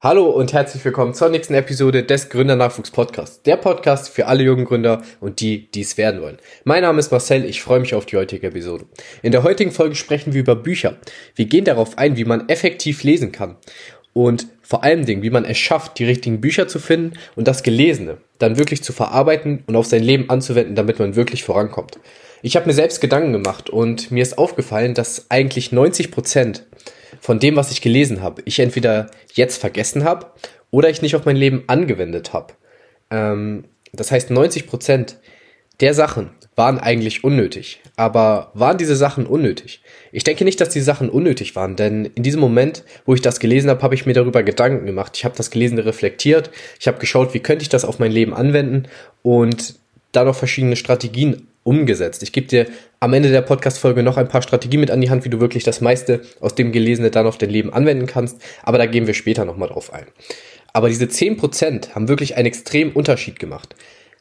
Hallo und herzlich willkommen zur nächsten Episode des Gründernachwuchs Podcasts. Der Podcast für alle jungen Gründer und die, die es werden wollen. Mein Name ist Marcel, ich freue mich auf die heutige Episode. In der heutigen Folge sprechen wir über Bücher. Wir gehen darauf ein, wie man effektiv lesen kann. Und vor allen Dingen, wie man es schafft, die richtigen Bücher zu finden und das Gelesene dann wirklich zu verarbeiten und auf sein Leben anzuwenden, damit man wirklich vorankommt. Ich habe mir selbst Gedanken gemacht und mir ist aufgefallen, dass eigentlich 90 Prozent von dem, was ich gelesen habe, ich entweder jetzt vergessen habe oder ich nicht auf mein Leben angewendet habe. Ähm, das heißt, 90 Prozent der Sachen waren eigentlich unnötig. Aber waren diese Sachen unnötig? Ich denke nicht, dass die Sachen unnötig waren, denn in diesem Moment, wo ich das gelesen habe, habe ich mir darüber Gedanken gemacht. Ich habe das Gelesene reflektiert, ich habe geschaut, wie könnte ich das auf mein Leben anwenden und da noch verschiedene Strategien umgesetzt. Ich gebe dir am Ende der Podcast-Folge noch ein paar Strategien mit an die Hand, wie du wirklich das meiste aus dem Gelesene dann auf dein Leben anwenden kannst. Aber da gehen wir später nochmal drauf ein. Aber diese 10% haben wirklich einen extremen Unterschied gemacht.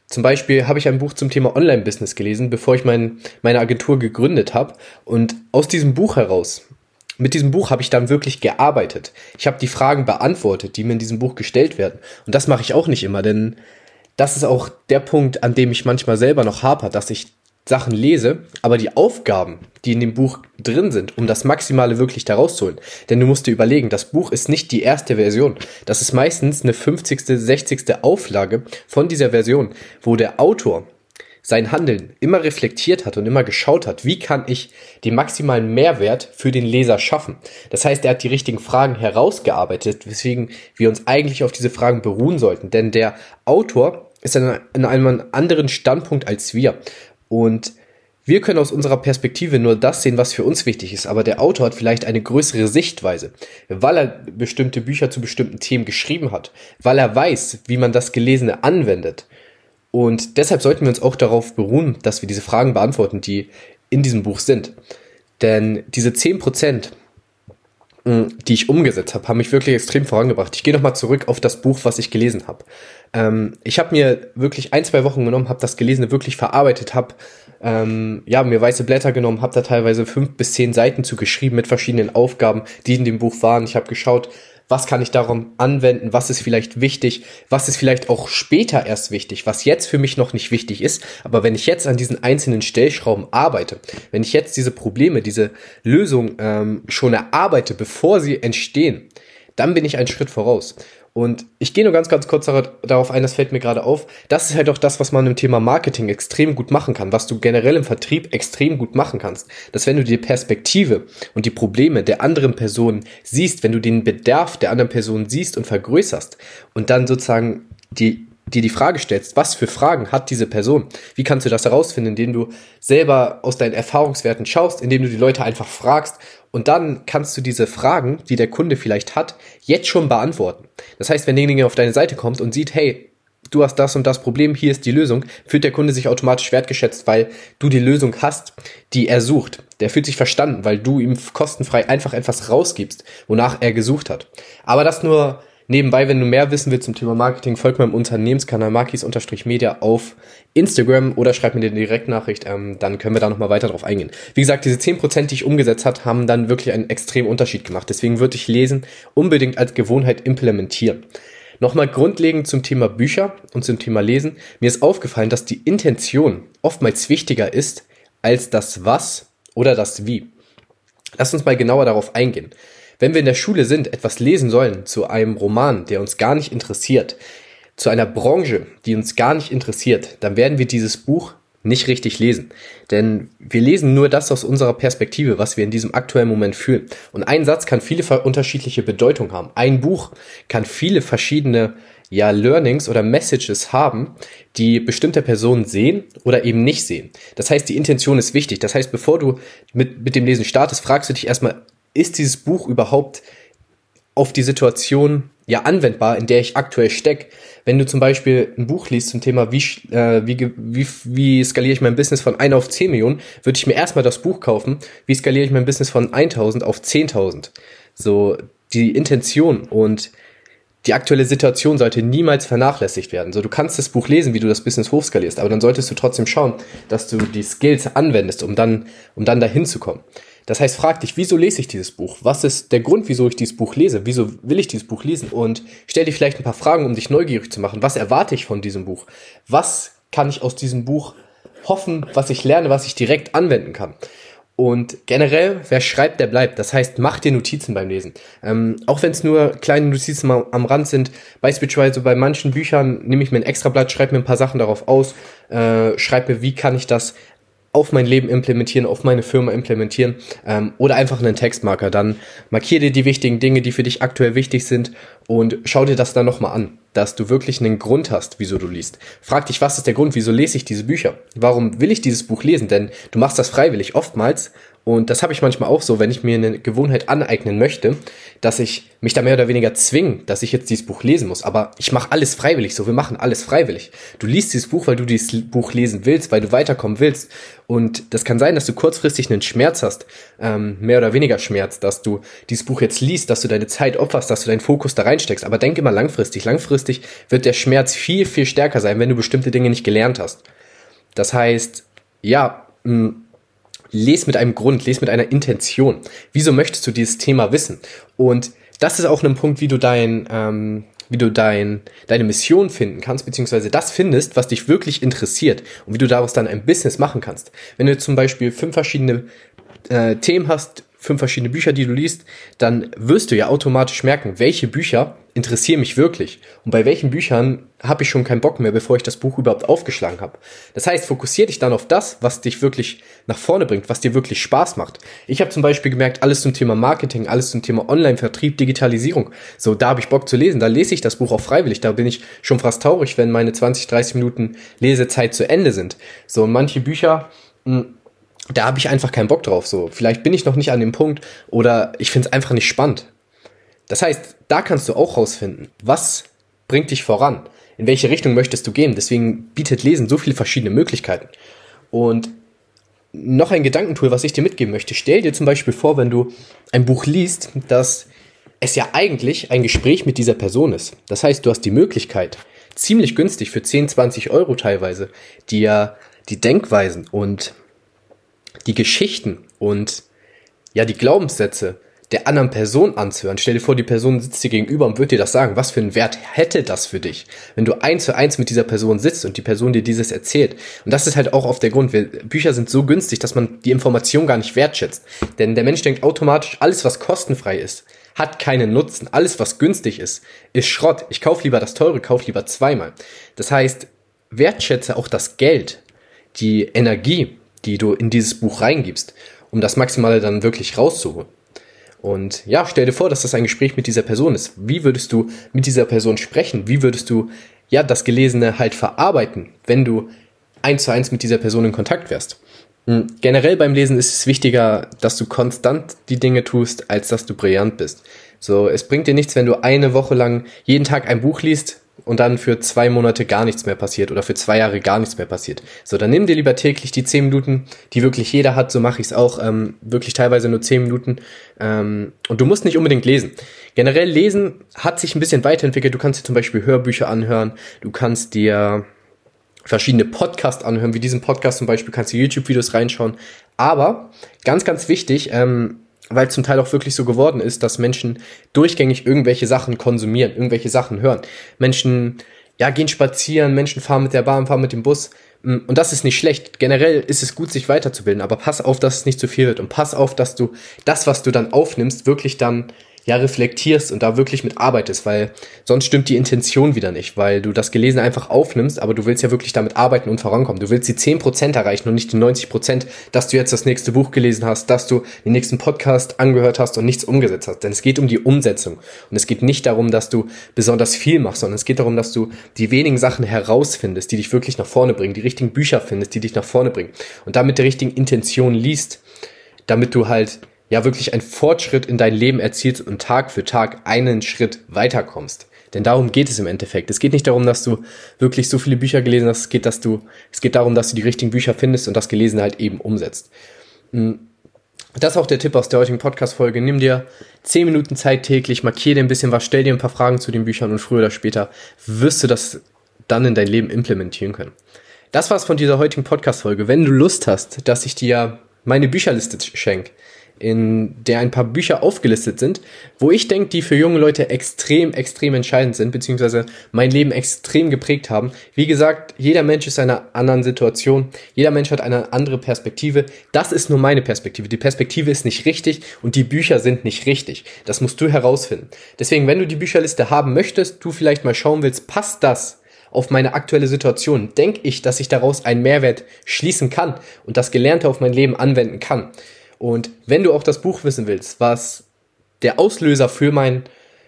Zum Beispiel habe ich ein Buch zum Thema Online-Business gelesen, bevor ich mein, meine Agentur gegründet habe. Und aus diesem Buch heraus, mit diesem Buch habe ich dann wirklich gearbeitet. Ich habe die Fragen beantwortet, die mir in diesem Buch gestellt werden. Und das mache ich auch nicht immer, denn das ist auch der Punkt, an dem ich manchmal selber noch haper, dass ich Sachen lese, aber die Aufgaben, die in dem Buch drin sind, um das Maximale wirklich daraus zu holen. Denn du musst dir überlegen, das Buch ist nicht die erste Version. Das ist meistens eine 50., 60. Auflage von dieser Version, wo der Autor sein Handeln immer reflektiert hat und immer geschaut hat, wie kann ich den maximalen Mehrwert für den Leser schaffen. Das heißt, er hat die richtigen Fragen herausgearbeitet, weswegen wir uns eigentlich auf diese Fragen beruhen sollten. Denn der Autor ist in einem anderen Standpunkt als wir. Und wir können aus unserer Perspektive nur das sehen, was für uns wichtig ist, aber der Autor hat vielleicht eine größere Sichtweise, weil er bestimmte Bücher zu bestimmten Themen geschrieben hat, weil er weiß, wie man das Gelesene anwendet. Und deshalb sollten wir uns auch darauf beruhen, dass wir diese Fragen beantworten, die in diesem Buch sind. Denn diese 10%, die ich umgesetzt habe, haben mich wirklich extrem vorangebracht. Ich gehe nochmal zurück auf das Buch, was ich gelesen habe. Ähm, ich habe mir wirklich ein, zwei Wochen genommen, habe das Gelesene wirklich verarbeitet, habe ähm, ja, mir weiße Blätter genommen, habe da teilweise fünf bis zehn Seiten zu geschrieben mit verschiedenen Aufgaben, die in dem Buch waren. Ich habe geschaut, was kann ich darum anwenden, was ist vielleicht wichtig, was ist vielleicht auch später erst wichtig, was jetzt für mich noch nicht wichtig ist, aber wenn ich jetzt an diesen einzelnen Stellschrauben arbeite, wenn ich jetzt diese Probleme, diese Lösung ähm, schon erarbeite, bevor sie entstehen, dann bin ich einen Schritt voraus. Und ich gehe nur ganz, ganz kurz darauf ein, das fällt mir gerade auf. Das ist halt auch das, was man im Thema Marketing extrem gut machen kann, was du generell im Vertrieb extrem gut machen kannst. Dass wenn du die Perspektive und die Probleme der anderen Person siehst, wenn du den Bedarf der anderen Person siehst und vergrößerst und dann sozusagen die dir die Frage stellst, was für Fragen hat diese Person? Wie kannst du das herausfinden, indem du selber aus deinen Erfahrungswerten schaust, indem du die Leute einfach fragst und dann kannst du diese Fragen, die der Kunde vielleicht hat, jetzt schon beantworten. Das heißt, wenn derjenige auf deine Seite kommt und sieht, hey, du hast das und das Problem, hier ist die Lösung, fühlt der Kunde sich automatisch wertgeschätzt, weil du die Lösung hast, die er sucht. Der fühlt sich verstanden, weil du ihm kostenfrei einfach etwas rausgibst, wonach er gesucht hat. Aber das nur Nebenbei, wenn du mehr wissen willst zum Thema Marketing, folg meinem Unternehmenskanal markis-media auf Instagram oder schreib mir eine Direktnachricht, ähm, dann können wir da nochmal weiter drauf eingehen. Wie gesagt, diese 10%, die ich umgesetzt hat, haben dann wirklich einen extremen Unterschied gemacht. Deswegen würde ich Lesen unbedingt als Gewohnheit implementieren. Nochmal grundlegend zum Thema Bücher und zum Thema Lesen. Mir ist aufgefallen, dass die Intention oftmals wichtiger ist als das Was oder das Wie. Lass uns mal genauer darauf eingehen. Wenn wir in der Schule sind, etwas lesen sollen zu einem Roman, der uns gar nicht interessiert, zu einer Branche, die uns gar nicht interessiert, dann werden wir dieses Buch nicht richtig lesen. Denn wir lesen nur das aus unserer Perspektive, was wir in diesem aktuellen Moment fühlen. Und ein Satz kann viele unterschiedliche Bedeutungen haben. Ein Buch kann viele verschiedene ja, Learnings oder Messages haben, die bestimmte Personen sehen oder eben nicht sehen. Das heißt, die Intention ist wichtig. Das heißt, bevor du mit, mit dem Lesen startest, fragst du dich erstmal, ist dieses Buch überhaupt auf die Situation ja anwendbar, in der ich aktuell stecke. Wenn du zum Beispiel ein Buch liest zum Thema, wie, äh, wie, wie, wie skaliere ich mein Business von 1 auf 10 Millionen, würde ich mir erstmal das Buch kaufen, wie skaliere ich mein Business von 1000 auf 10.000. So, die Intention und die aktuelle Situation sollte niemals vernachlässigt werden. So, du kannst das Buch lesen, wie du das Business hochskalierst, aber dann solltest du trotzdem schauen, dass du die Skills anwendest, um dann, um dann dahin zu kommen. Das heißt, frag dich, wieso lese ich dieses Buch? Was ist der Grund, wieso ich dieses Buch lese? Wieso will ich dieses Buch lesen? Und stell dir vielleicht ein paar Fragen, um dich neugierig zu machen. Was erwarte ich von diesem Buch? Was kann ich aus diesem Buch hoffen, was ich lerne, was ich direkt anwenden kann? Und generell, wer schreibt, der bleibt. Das heißt, mach dir Notizen beim Lesen. Ähm, auch wenn es nur kleine Notizen am Rand sind. Beispielsweise bei manchen Büchern nehme ich mir ein extra Blatt, schreibe mir ein paar Sachen darauf aus, äh, schreibe mir, wie kann ich das auf mein Leben implementieren, auf meine Firma implementieren ähm, oder einfach einen Textmarker. Dann markier dir die wichtigen Dinge, die für dich aktuell wichtig sind und schau dir das dann nochmal an, dass du wirklich einen Grund hast, wieso du liest. Frag dich, was ist der Grund, wieso lese ich diese Bücher? Warum will ich dieses Buch lesen? Denn du machst das freiwillig oftmals und das habe ich manchmal auch so, wenn ich mir eine Gewohnheit aneignen möchte, dass ich mich da mehr oder weniger zwinge, dass ich jetzt dieses Buch lesen muss. Aber ich mache alles freiwillig, so wir machen alles freiwillig. Du liest dieses Buch, weil du dieses Buch lesen willst, weil du weiterkommen willst. Und das kann sein, dass du kurzfristig einen Schmerz hast, ähm, mehr oder weniger Schmerz, dass du dieses Buch jetzt liest, dass du deine Zeit opferst, dass du deinen Fokus da reinsteckst. Aber denk immer langfristig. Langfristig wird der Schmerz viel, viel stärker sein, wenn du bestimmte Dinge nicht gelernt hast. Das heißt, ja, mh, les mit einem Grund, les mit einer Intention. Wieso möchtest du dieses Thema wissen? Und das ist auch ein Punkt, wie du dein, ähm, wie du dein, deine Mission finden kannst, beziehungsweise das findest, was dich wirklich interessiert und wie du daraus dann ein Business machen kannst. Wenn du zum Beispiel fünf verschiedene äh, Themen hast, fünf verschiedene Bücher, die du liest, dann wirst du ja automatisch merken, welche Bücher interessieren mich wirklich und bei welchen Büchern habe ich schon keinen Bock mehr, bevor ich das Buch überhaupt aufgeschlagen habe. Das heißt, fokussier dich dann auf das, was dich wirklich nach vorne bringt, was dir wirklich Spaß macht. Ich habe zum Beispiel gemerkt, alles zum Thema Marketing, alles zum Thema Online-Vertrieb, Digitalisierung. So, da habe ich Bock zu lesen, da lese ich das Buch auch freiwillig. Da bin ich schon fast traurig, wenn meine 20, 30 Minuten Lesezeit zu Ende sind. So, manche Bücher mh, hm, da habe ich einfach keinen Bock drauf. So, vielleicht bin ich noch nicht an dem Punkt oder ich finde es einfach nicht spannend. Das heißt, da kannst du auch rausfinden, was bringt dich voran, in welche Richtung möchtest du gehen. Deswegen bietet Lesen so viele verschiedene Möglichkeiten. Und noch ein Gedankentool, was ich dir mitgeben möchte. Stell dir zum Beispiel vor, wenn du ein Buch liest, dass es ja eigentlich ein Gespräch mit dieser Person ist. Das heißt, du hast die Möglichkeit, ziemlich günstig für 10, 20 Euro teilweise, dir die Denkweisen und die Geschichten und ja, die Glaubenssätze der anderen Person anzuhören. Stell dir vor, die Person sitzt dir gegenüber und wird dir das sagen. Was für einen Wert hätte das für dich, wenn du eins zu eins mit dieser Person sitzt und die Person dir dieses erzählt? Und das ist halt auch auf der Grund. Bücher sind so günstig, dass man die Information gar nicht wertschätzt. Denn der Mensch denkt automatisch, alles was kostenfrei ist, hat keinen Nutzen. Alles was günstig ist, ist Schrott. Ich kaufe lieber das teure, kaufe lieber zweimal. Das heißt, wertschätze auch das Geld, die Energie, die du in dieses Buch reingibst, um das Maximale dann wirklich rauszuholen. Und ja, stell dir vor, dass das ein Gespräch mit dieser Person ist. Wie würdest du mit dieser Person sprechen? Wie würdest du ja das Gelesene halt verarbeiten, wenn du eins zu eins mit dieser Person in Kontakt wärst? Hm, generell beim Lesen ist es wichtiger, dass du konstant die Dinge tust, als dass du brillant bist. So, es bringt dir nichts, wenn du eine Woche lang jeden Tag ein Buch liest, und dann für zwei Monate gar nichts mehr passiert oder für zwei Jahre gar nichts mehr passiert. So, dann nimm dir lieber täglich die zehn Minuten, die wirklich jeder hat, so mache ich es auch, ähm, wirklich teilweise nur zehn Minuten. Ähm, und du musst nicht unbedingt lesen. Generell lesen hat sich ein bisschen weiterentwickelt. Du kannst dir zum Beispiel Hörbücher anhören, du kannst dir verschiedene Podcasts anhören, wie diesen Podcast zum Beispiel, kannst du YouTube-Videos reinschauen. Aber ganz, ganz wichtig, ähm, weil zum Teil auch wirklich so geworden ist, dass Menschen durchgängig irgendwelche Sachen konsumieren, irgendwelche Sachen hören. Menschen, ja, gehen spazieren, Menschen fahren mit der Bahn, fahren mit dem Bus. Mm, und das ist nicht schlecht. Generell ist es gut, sich weiterzubilden, aber pass auf, dass es nicht zu viel wird und pass auf, dass du das, was du dann aufnimmst, wirklich dann ja reflektierst und da wirklich mit arbeitest, weil sonst stimmt die Intention wieder nicht, weil du das Gelesene einfach aufnimmst, aber du willst ja wirklich damit arbeiten und vorankommen. Du willst die 10% erreichen und nicht die 90%, dass du jetzt das nächste Buch gelesen hast, dass du den nächsten Podcast angehört hast und nichts umgesetzt hast. Denn es geht um die Umsetzung. Und es geht nicht darum, dass du besonders viel machst, sondern es geht darum, dass du die wenigen Sachen herausfindest, die dich wirklich nach vorne bringen, die richtigen Bücher findest, die dich nach vorne bringen. Und damit der richtigen Intention liest, damit du halt ja wirklich einen Fortschritt in dein Leben erzielst und Tag für Tag einen Schritt weiterkommst. Denn darum geht es im Endeffekt. Es geht nicht darum, dass du wirklich so viele Bücher gelesen hast. Es geht, dass du, es geht darum, dass du die richtigen Bücher findest und das Gelesene halt eben umsetzt. Hm. Das ist auch der Tipp aus der heutigen Podcast-Folge. Nimm dir 10 Minuten Zeit täglich, markier dir ein bisschen was, stell dir ein paar Fragen zu den Büchern und früher oder später wirst du das dann in dein Leben implementieren können. Das war's von dieser heutigen Podcast-Folge. Wenn du Lust hast, dass ich dir meine Bücherliste schenke, in der ein paar Bücher aufgelistet sind, wo ich denke, die für junge Leute extrem, extrem entscheidend sind, beziehungsweise mein Leben extrem geprägt haben. Wie gesagt, jeder Mensch ist in einer anderen Situation, jeder Mensch hat eine andere Perspektive. Das ist nur meine Perspektive. Die Perspektive ist nicht richtig und die Bücher sind nicht richtig. Das musst du herausfinden. Deswegen, wenn du die Bücherliste haben möchtest, du vielleicht mal schauen willst, passt das auf meine aktuelle Situation? Denke ich, dass ich daraus einen Mehrwert schließen kann und das Gelernte auf mein Leben anwenden kann? Und wenn du auch das Buch wissen willst, was der Auslöser für mein,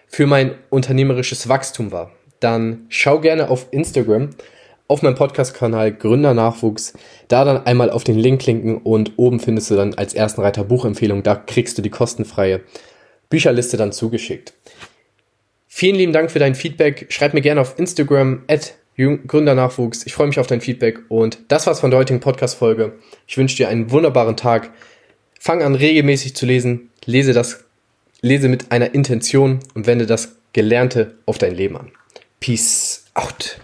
für mein unternehmerisches Wachstum war, dann schau gerne auf Instagram auf meinem Podcast-Kanal Gründer Nachwuchs, da dann einmal auf den Link klinken und oben findest du dann als ersten Reiter Buchempfehlung, da kriegst du die kostenfreie Bücherliste dann zugeschickt. Vielen lieben Dank für dein Feedback. Schreib mir gerne auf Instagram at Gründernachwuchs. Ich freue mich auf dein Feedback und das war's von der heutigen Podcast-Folge. Ich wünsche dir einen wunderbaren Tag. Fang an regelmäßig zu lesen, lese das, lese mit einer Intention und wende das Gelernte auf dein Leben an. Peace out.